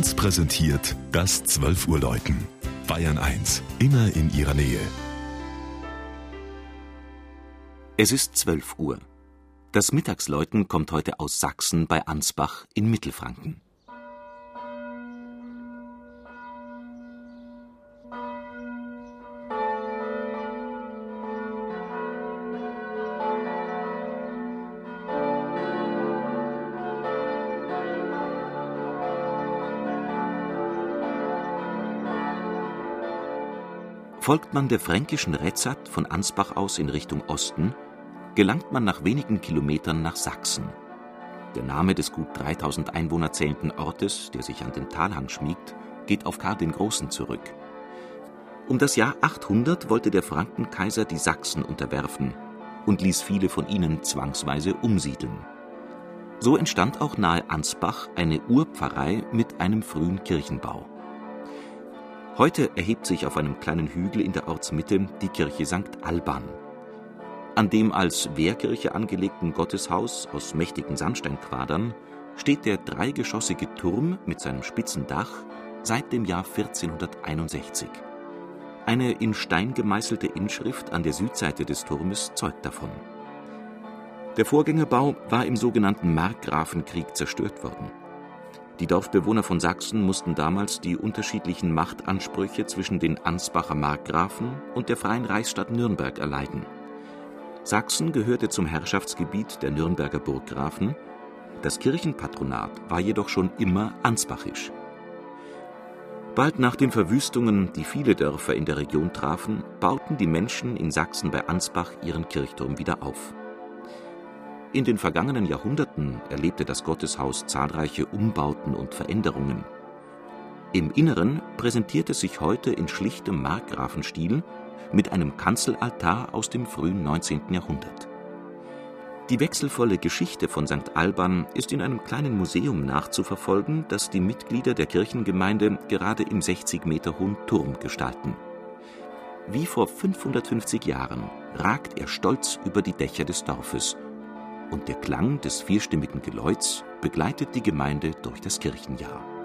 1 präsentiert das 12 Uhr Läuten. Bayern 1, immer in ihrer Nähe. Es ist 12 Uhr. Das Mittagsläuten kommt heute aus Sachsen bei Ansbach in Mittelfranken. Folgt man der fränkischen Retzat von Ansbach aus in Richtung Osten, gelangt man nach wenigen Kilometern nach Sachsen. Der Name des gut 3000 Einwohner zählenden Ortes, der sich an den Talhang schmiegt, geht auf Karl den Großen zurück. Um das Jahr 800 wollte der Frankenkaiser die Sachsen unterwerfen und ließ viele von ihnen zwangsweise umsiedeln. So entstand auch nahe Ansbach eine Urpfarrei mit einem frühen Kirchenbau. Heute erhebt sich auf einem kleinen Hügel in der Ortsmitte die Kirche St. Alban. An dem als Wehrkirche angelegten Gotteshaus aus mächtigen Sandsteinquadern steht der dreigeschossige Turm mit seinem spitzen Dach seit dem Jahr 1461. Eine in Stein gemeißelte Inschrift an der Südseite des Turmes zeugt davon. Der Vorgängerbau war im sogenannten Markgrafenkrieg zerstört worden. Die Dorfbewohner von Sachsen mussten damals die unterschiedlichen Machtansprüche zwischen den Ansbacher Markgrafen und der Freien Reichsstadt Nürnberg erleiden. Sachsen gehörte zum Herrschaftsgebiet der Nürnberger Burggrafen, das Kirchenpatronat war jedoch schon immer ansbachisch. Bald nach den Verwüstungen, die viele Dörfer in der Region trafen, bauten die Menschen in Sachsen bei Ansbach ihren Kirchturm wieder auf in den vergangenen Jahrhunderten erlebte das Gotteshaus zahlreiche Umbauten und Veränderungen. Im Inneren präsentiert es sich heute in schlichtem Markgrafenstil mit einem Kanzelaltar aus dem frühen 19. Jahrhundert. Die wechselvolle Geschichte von St. Alban ist in einem kleinen Museum nachzuverfolgen, das die Mitglieder der Kirchengemeinde gerade im 60 Meter hohen Turm gestalten. Wie vor 550 Jahren ragt er stolz über die Dächer des Dorfes und der Klang des vierstimmigen Geläuts begleitet die Gemeinde durch das Kirchenjahr